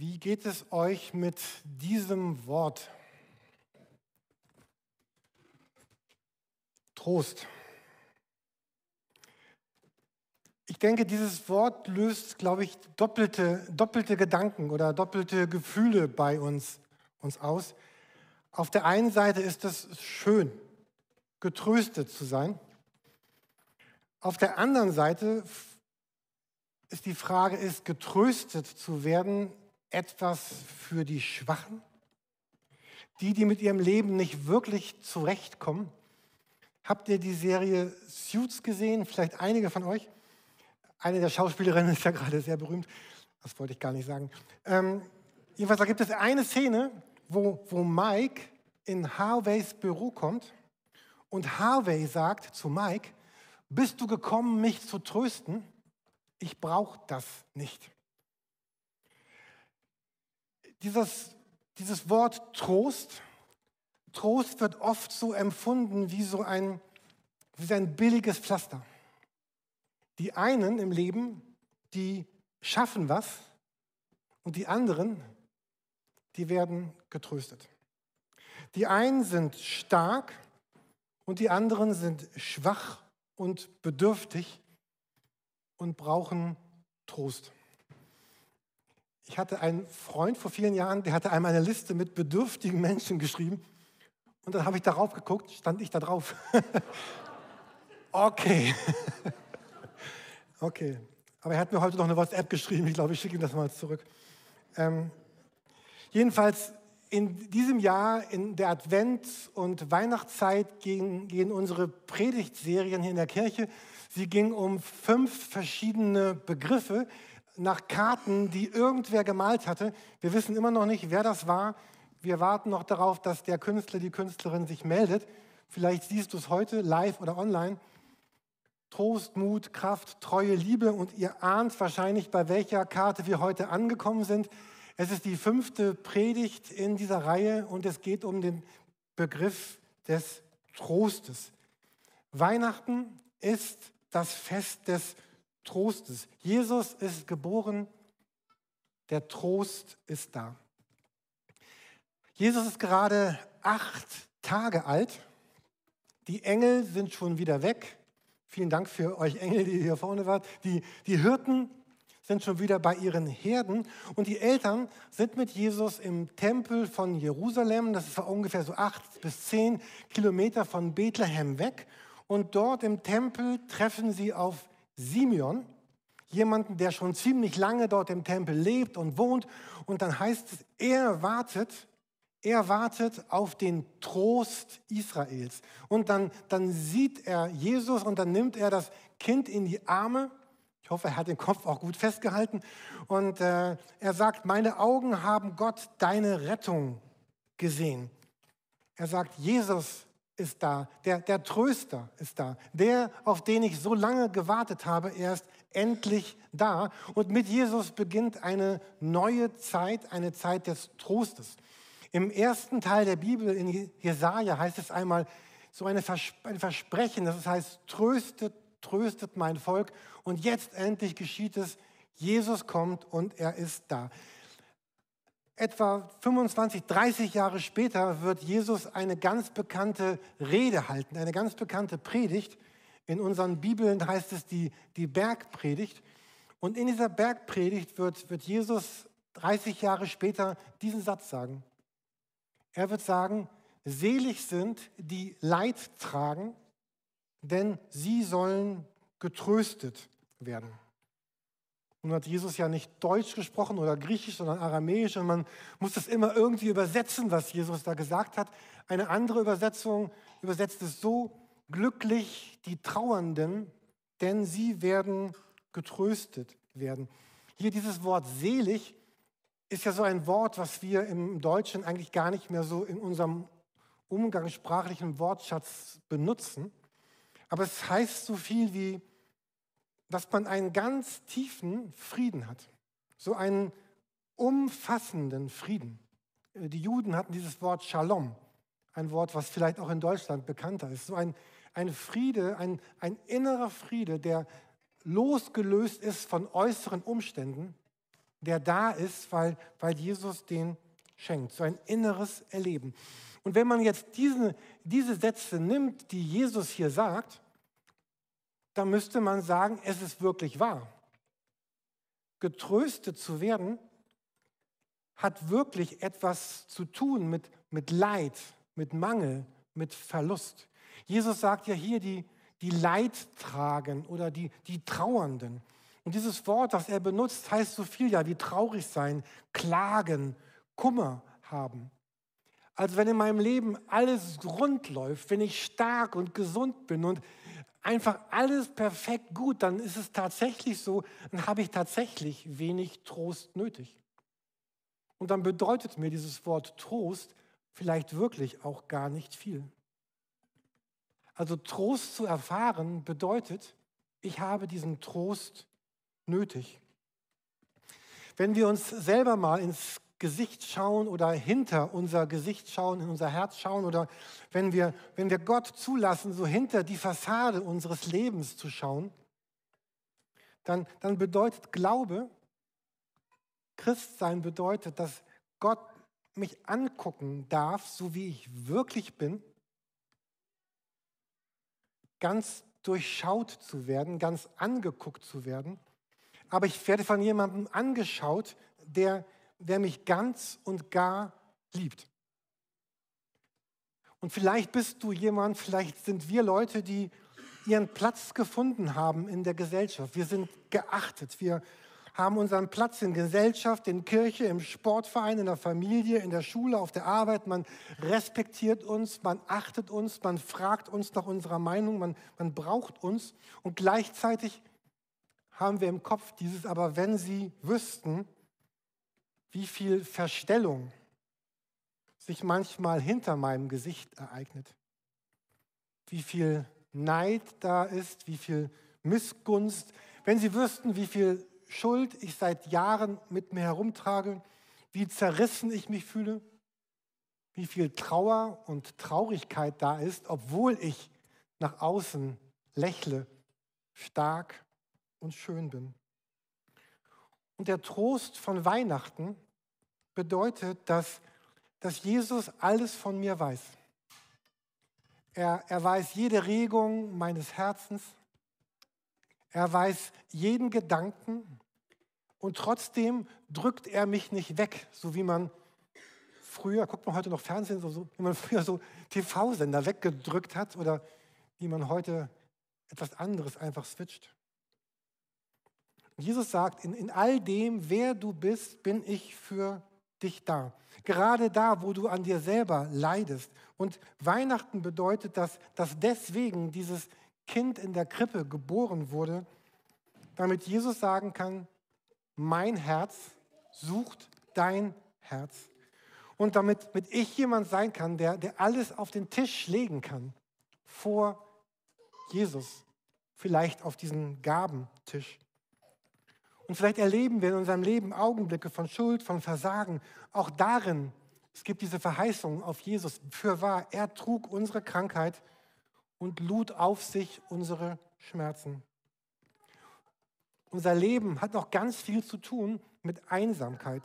Wie geht es euch mit diesem Wort? Trost. Ich denke, dieses Wort löst, glaube ich, doppelte, doppelte Gedanken oder doppelte Gefühle bei uns, uns aus. Auf der einen Seite ist es schön, getröstet zu sein. Auf der anderen Seite ist die Frage, ist getröstet zu werden etwas für die Schwachen? Die, die mit ihrem Leben nicht wirklich zurechtkommen? Habt ihr die Serie Suits gesehen? Vielleicht einige von euch? Eine der Schauspielerinnen ist ja gerade sehr berühmt. Das wollte ich gar nicht sagen. Ähm, jedenfalls, da gibt es eine Szene, wo, wo Mike in Harveys Büro kommt und Harvey sagt zu Mike, bist du gekommen, mich zu trösten? Ich brauche das nicht. Dieses, dieses Wort Trost, Trost wird oft so empfunden wie so ein, wie ein billiges Pflaster. Die einen im Leben, die schaffen was und die anderen, die werden getröstet. Die einen sind stark und die anderen sind schwach und bedürftig und brauchen Trost. Ich hatte einen Freund vor vielen Jahren, der hatte einmal eine Liste mit bedürftigen Menschen geschrieben. Und dann habe ich darauf geguckt, stand ich da drauf. okay. okay. Aber er hat mir heute noch eine WhatsApp geschrieben. Ich glaube, ich schicke ihm das mal zurück. Ähm, jedenfalls in diesem Jahr, in der Advent- und Weihnachtszeit, gehen, gehen unsere Predigtserien hier in der Kirche. Sie ging um fünf verschiedene Begriffe nach Karten, die irgendwer gemalt hatte. Wir wissen immer noch nicht, wer das war. Wir warten noch darauf, dass der Künstler, die Künstlerin sich meldet. Vielleicht siehst du es heute live oder online. Trost, Mut, Kraft, Treue, Liebe. Und ihr ahnt wahrscheinlich, bei welcher Karte wir heute angekommen sind. Es ist die fünfte Predigt in dieser Reihe und es geht um den Begriff des Trostes. Weihnachten ist das Fest des Trostes. Jesus ist geboren, der Trost ist da. Jesus ist gerade acht Tage alt. Die Engel sind schon wieder weg. Vielen Dank für euch Engel, die hier vorne wart. Die, die Hirten sind schon wieder bei ihren Herden und die Eltern sind mit Jesus im Tempel von Jerusalem, das ist ungefähr so acht bis zehn Kilometer von Bethlehem weg. Und dort im Tempel treffen sie auf Simeon, jemanden, der schon ziemlich lange dort im Tempel lebt und wohnt. Und dann heißt es, er wartet, er wartet auf den Trost Israels. Und dann, dann sieht er Jesus und dann nimmt er das Kind in die Arme ich hoffe, er hat den Kopf auch gut festgehalten. Und äh, er sagt, meine Augen haben Gott deine Rettung gesehen. Er sagt, Jesus ist da, der, der Tröster ist da, der, auf den ich so lange gewartet habe, er ist endlich da. Und mit Jesus beginnt eine neue Zeit, eine Zeit des Trostes. Im ersten Teil der Bibel in Jesaja heißt es einmal so eine Vers ein Versprechen, das heißt, tröstet, tröstet mein Volk. Und jetzt endlich geschieht es, Jesus kommt und er ist da. Etwa 25, 30 Jahre später wird Jesus eine ganz bekannte Rede halten, eine ganz bekannte Predigt. In unseren Bibeln heißt es die, die Bergpredigt. Und in dieser Bergpredigt wird, wird Jesus 30 Jahre später diesen Satz sagen. Er wird sagen, selig sind, die Leid tragen, denn sie sollen getröstet werden. Nun hat Jesus ja nicht Deutsch gesprochen oder Griechisch, sondern Aramäisch und man muss das immer irgendwie übersetzen, was Jesus da gesagt hat. Eine andere Übersetzung übersetzt es so, glücklich die Trauernden, denn sie werden getröstet werden. Hier dieses Wort selig ist ja so ein Wort, was wir im Deutschen eigentlich gar nicht mehr so in unserem umgangssprachlichen Wortschatz benutzen. Aber es heißt so viel wie, dass man einen ganz tiefen Frieden hat. So einen umfassenden Frieden. Äh, die Juden hatten dieses Wort Shalom, ein Wort, was vielleicht auch in Deutschland bekannter ist. So ein, ein Friede, ein, ein innerer Friede, der losgelöst ist von äußeren Umständen der da ist, weil, weil Jesus den schenkt. So ein inneres Erleben. Und wenn man jetzt diese, diese Sätze nimmt, die Jesus hier sagt, dann müsste man sagen, es ist wirklich wahr. Getröstet zu werden hat wirklich etwas zu tun mit, mit Leid, mit Mangel, mit Verlust. Jesus sagt ja hier, die, die Leidtragen oder die, die Trauernden. Und dieses Wort, das er benutzt, heißt so viel ja wie traurig sein, klagen, Kummer haben. Also wenn in meinem Leben alles rund läuft, wenn ich stark und gesund bin und einfach alles perfekt gut, dann ist es tatsächlich so, dann habe ich tatsächlich wenig Trost nötig. Und dann bedeutet mir dieses Wort Trost vielleicht wirklich auch gar nicht viel. Also Trost zu erfahren bedeutet, ich habe diesen Trost nötig. Wenn wir uns selber mal ins Gesicht schauen oder hinter unser Gesicht schauen, in unser Herz schauen oder wenn wir, wenn wir Gott zulassen, so hinter die Fassade unseres Lebens zu schauen, dann, dann bedeutet Glaube, Christsein bedeutet, dass Gott mich angucken darf, so wie ich wirklich bin, ganz durchschaut zu werden, ganz angeguckt zu werden. Aber ich werde von jemandem angeschaut, der der mich ganz und gar liebt. Und vielleicht bist du jemand, vielleicht sind wir Leute, die ihren Platz gefunden haben in der Gesellschaft. Wir sind geachtet. Wir haben unseren Platz in Gesellschaft, in Kirche, im Sportverein, in der Familie, in der Schule, auf der Arbeit. Man respektiert uns, man achtet uns, man fragt uns nach unserer Meinung, man, man braucht uns. Und gleichzeitig haben wir im Kopf dieses, aber wenn Sie wüssten, wie viel Verstellung sich manchmal hinter meinem Gesicht ereignet, wie viel Neid da ist, wie viel Missgunst. Wenn Sie wüssten, wie viel Schuld ich seit Jahren mit mir herumtrage, wie zerrissen ich mich fühle, wie viel Trauer und Traurigkeit da ist, obwohl ich nach außen lächle, stark und schön bin. Und der Trost von Weihnachten bedeutet, dass, dass Jesus alles von mir weiß. Er, er weiß jede Regung meines Herzens. Er weiß jeden Gedanken. Und trotzdem drückt er mich nicht weg, so wie man früher, guckt man heute noch Fernsehen, so, so wie man früher so TV-Sender weggedrückt hat oder wie man heute etwas anderes einfach switcht. Jesus sagt, in, in all dem, wer du bist, bin ich für dich da. Gerade da, wo du an dir selber leidest. Und Weihnachten bedeutet, dass, dass deswegen dieses Kind in der Krippe geboren wurde, damit Jesus sagen kann, mein Herz sucht dein Herz. Und damit mit ich jemand sein kann, der, der alles auf den Tisch legen kann vor Jesus, vielleicht auf diesen Gabentisch. Und vielleicht erleben wir in unserem Leben Augenblicke von Schuld, von Versagen. Auch darin, es gibt diese Verheißung auf Jesus. Für wahr, er trug unsere Krankheit und lud auf sich unsere Schmerzen. Unser Leben hat noch ganz viel zu tun mit Einsamkeit.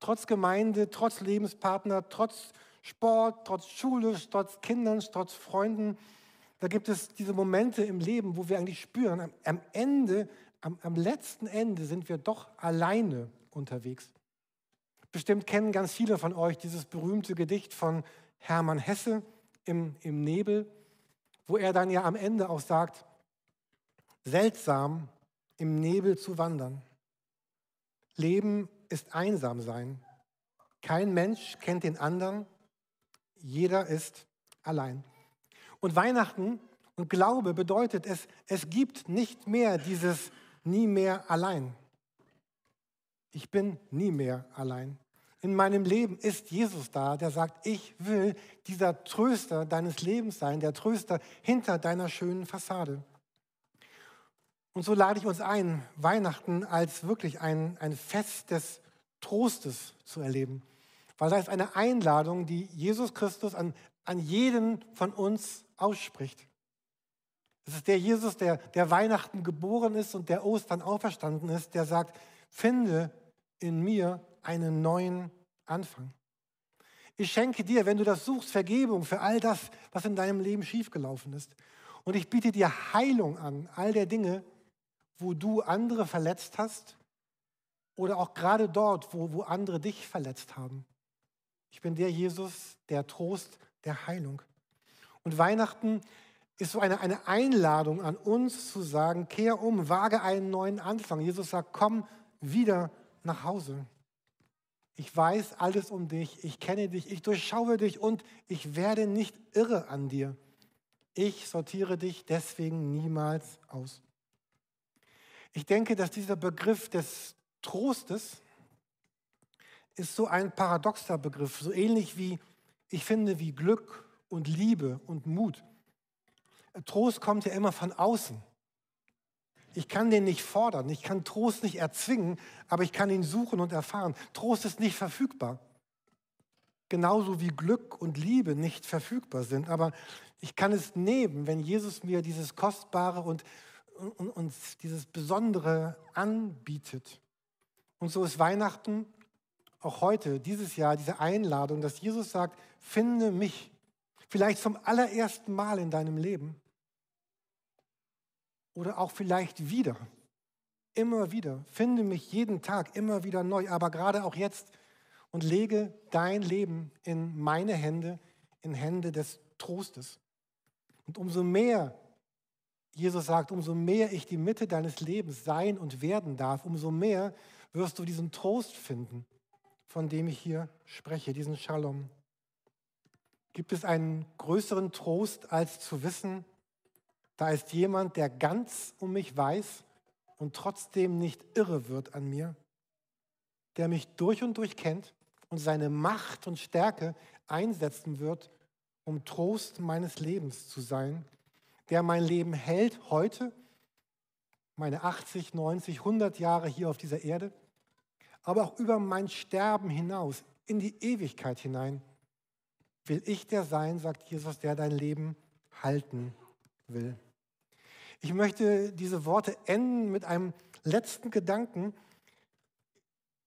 Trotz Gemeinde, trotz Lebenspartner, trotz Sport, trotz Schule, trotz Kindern, trotz Freunden. Da gibt es diese Momente im Leben, wo wir eigentlich spüren, am Ende am, am letzten Ende sind wir doch alleine unterwegs. Bestimmt kennen ganz viele von euch dieses berühmte Gedicht von Hermann Hesse im, im Nebel, wo er dann ja am Ende auch sagt, seltsam im Nebel zu wandern. Leben ist einsam sein. Kein Mensch kennt den anderen. Jeder ist allein. Und Weihnachten und Glaube bedeutet, es, es gibt nicht mehr dieses nie mehr allein. Ich bin nie mehr allein. In meinem Leben ist Jesus da, der sagt, ich will dieser Tröster deines Lebens sein, der Tröster hinter deiner schönen Fassade. Und so lade ich uns ein, Weihnachten als wirklich ein, ein Fest des Trostes zu erleben. Weil da ist eine Einladung, die Jesus Christus an, an jeden von uns ausspricht. Es ist der Jesus, der, der Weihnachten geboren ist und der Ostern auferstanden ist, der sagt, finde in mir einen neuen Anfang. Ich schenke dir, wenn du das suchst, Vergebung für all das, was in deinem Leben schiefgelaufen ist. Und ich biete dir Heilung an, all der Dinge, wo du andere verletzt hast oder auch gerade dort, wo, wo andere dich verletzt haben. Ich bin der Jesus, der Trost, der Heilung. Und Weihnachten ist so eine, eine Einladung an uns zu sagen, kehr um, wage einen neuen Anfang. Jesus sagt, komm wieder nach Hause. Ich weiß alles um dich, ich kenne dich, ich durchschaue dich und ich werde nicht irre an dir. Ich sortiere dich deswegen niemals aus. Ich denke, dass dieser Begriff des Trostes ist so ein paradoxer Begriff, so ähnlich wie, ich finde, wie Glück und Liebe und Mut. Trost kommt ja immer von außen. Ich kann den nicht fordern, ich kann Trost nicht erzwingen, aber ich kann ihn suchen und erfahren. Trost ist nicht verfügbar. Genauso wie Glück und Liebe nicht verfügbar sind. Aber ich kann es nehmen, wenn Jesus mir dieses Kostbare und, und, und dieses Besondere anbietet. Und so ist Weihnachten auch heute, dieses Jahr, diese Einladung, dass Jesus sagt, finde mich vielleicht zum allerersten Mal in deinem Leben oder auch vielleicht wieder, immer wieder, finde mich jeden Tag immer wieder neu, aber gerade auch jetzt und lege dein Leben in meine Hände, in Hände des Trostes. Und umso mehr, Jesus sagt, umso mehr ich die Mitte deines Lebens sein und werden darf, umso mehr wirst du diesen Trost finden, von dem ich hier spreche, diesen Shalom. Gibt es einen größeren Trost, als zu wissen, da ist jemand, der ganz um mich weiß und trotzdem nicht irre wird an mir, der mich durch und durch kennt und seine Macht und Stärke einsetzen wird, um Trost meines Lebens zu sein, der mein Leben hält heute, meine 80, 90, 100 Jahre hier auf dieser Erde, aber auch über mein Sterben hinaus, in die Ewigkeit hinein, will ich der sein, sagt Jesus, der dein Leben halten will. Ich möchte diese Worte enden mit einem letzten Gedanken.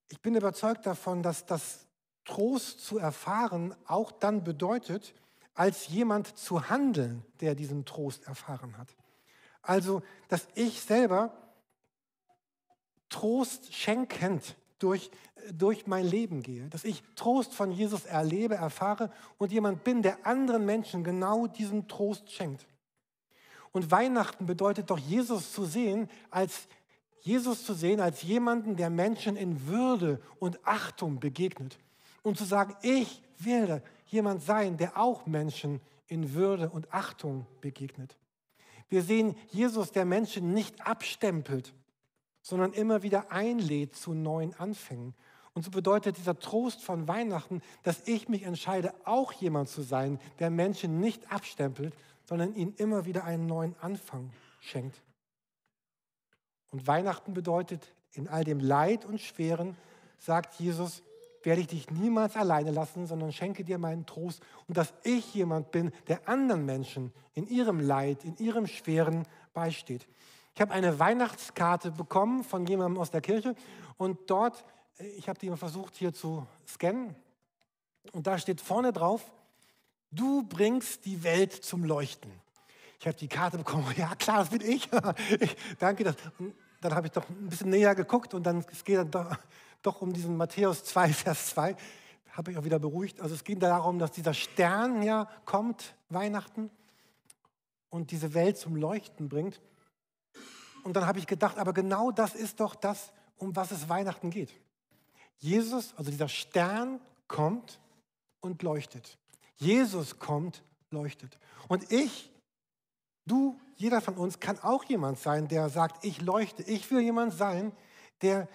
Ich bin überzeugt davon, dass das Trost zu erfahren auch dann bedeutet, als jemand zu handeln, der diesen Trost erfahren hat. Also, dass ich selber Trost schenkend durch, durch mein Leben gehe, dass ich Trost von Jesus erlebe, erfahre und jemand bin, der anderen Menschen genau diesen Trost schenkt. Und Weihnachten bedeutet doch, Jesus zu sehen als Jesus zu sehen als jemanden, der Menschen in Würde und Achtung begegnet. Und zu sagen, ich werde jemand sein, der auch Menschen in Würde und Achtung begegnet. Wir sehen Jesus, der Menschen nicht abstempelt, sondern immer wieder einlädt zu neuen Anfängen. Und so bedeutet dieser Trost von Weihnachten, dass ich mich entscheide, auch jemand zu sein, der Menschen nicht abstempelt, sondern ihnen immer wieder einen neuen Anfang schenkt. Und Weihnachten bedeutet, in all dem Leid und Schweren, sagt Jesus, werde ich dich niemals alleine lassen, sondern schenke dir meinen Trost und dass ich jemand bin, der anderen Menschen in ihrem Leid, in ihrem Schweren beisteht. Ich habe eine Weihnachtskarte bekommen von jemandem aus der Kirche und dort, äh, ich habe die versucht hier zu scannen und da steht vorne drauf, du bringst die Welt zum Leuchten. Ich habe die Karte bekommen, ja klar, das bin ich. ich danke. Das. Dann habe ich doch ein bisschen näher geguckt und dann es geht dann doch, doch um diesen Matthäus 2, Vers 2. Habe ich auch wieder beruhigt. Also es ging darum, dass dieser Stern ja kommt, Weihnachten, und diese Welt zum Leuchten bringt. Und dann habe ich gedacht, aber genau das ist doch das, um was es Weihnachten geht. Jesus, also dieser Stern, kommt und leuchtet. Jesus kommt, leuchtet. Und ich, du, jeder von uns kann auch jemand sein, der sagt, ich leuchte. Ich will jemand sein, der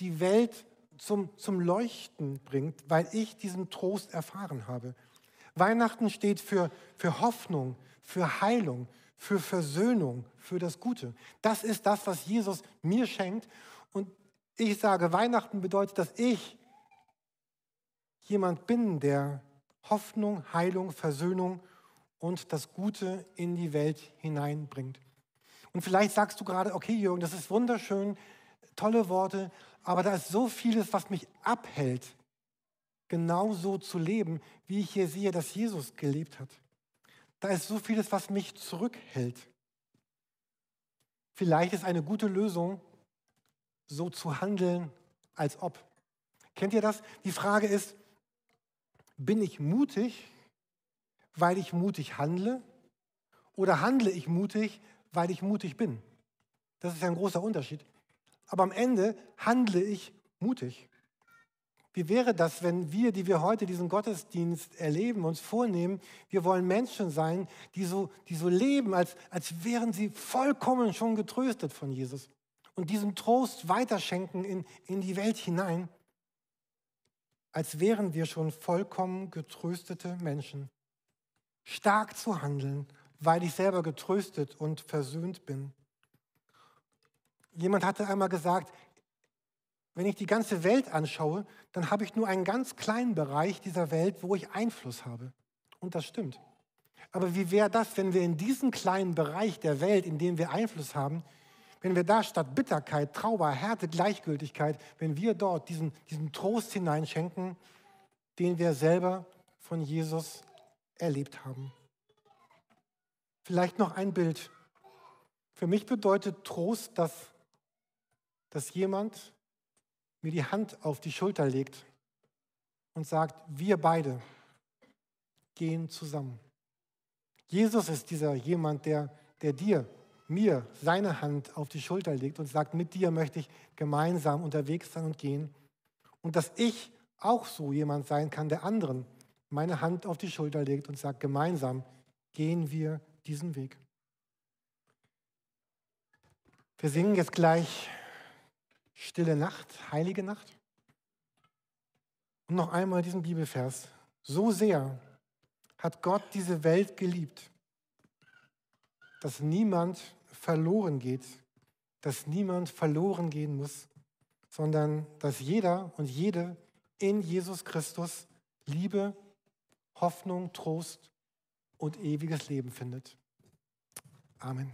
die Welt zum, zum Leuchten bringt, weil ich diesen Trost erfahren habe. Weihnachten steht für, für Hoffnung, für Heilung, für Versöhnung, für das Gute. Das ist das, was Jesus mir schenkt. Und ich sage, Weihnachten bedeutet, dass ich jemand bin, der Hoffnung, Heilung, Versöhnung und das Gute in die Welt hineinbringt. Und vielleicht sagst du gerade, okay Jürgen, das ist wunderschön, tolle Worte, Aber da ist so vieles, was mich abhält, genau so zu leben, wie ich hier sehe, dass Jesus gelebt hat. Da ist so vieles, was mich zurückhält. Vielleicht ist eine gute Lösung, so zu handeln, als ob. Kennt ihr das? Die Frage ist, bin ich mutig, weil ich mutig handle? Oder handle ich mutig, weil ich mutig bin? Das ist ein großer Unterschied. Aber am Ende handle ich mutig. Wie wäre das, wenn wir, die wir heute diesen Gottesdienst erleben, uns vornehmen, wir wollen Menschen sein, die so, die so leben, als, als wären sie vollkommen schon getröstet von Jesus und diesen Trost weiterschenken in, in die Welt hinein, als wären wir schon vollkommen getröstete Menschen. Stark zu handeln, weil ich selber getröstet und versöhnt bin. Jemand hatte einmal gesagt, wenn ich die ganze Welt anschaue, dann habe ich nur einen ganz kleinen Bereich dieser Welt, wo ich Einfluss habe. Und das stimmt. Aber wie wäre das, wenn wir in diesen kleinen Bereich der Welt, in dem wir Einfluss haben, wenn wir da statt Bitterkeit, Trauer, Härte, Gleichgültigkeit, wenn wir dort diesen, diesen Trost hineinschenken, den wir selber von Jesus erlebt haben. Vielleicht noch ein Bild. Für mich bedeutet Trost, dass, dass jemand mir die Hand auf die Schulter legt und sagt, wir beide gehen zusammen. Jesus ist dieser jemand, der, der dir, mir seine Hand auf die Schulter legt und sagt, mit dir möchte ich gemeinsam unterwegs sein und gehen. Und dass ich auch so jemand sein kann, der anderen meine Hand auf die Schulter legt und sagt, gemeinsam gehen wir diesen Weg. Wir singen jetzt gleich Stille Nacht, heilige Nacht. Und noch einmal diesen Bibelvers. So sehr hat Gott diese Welt geliebt, dass niemand verloren geht, dass niemand verloren gehen muss, sondern dass jeder und jede in Jesus Christus Liebe, Hoffnung, Trost und ewiges Leben findet. Amen.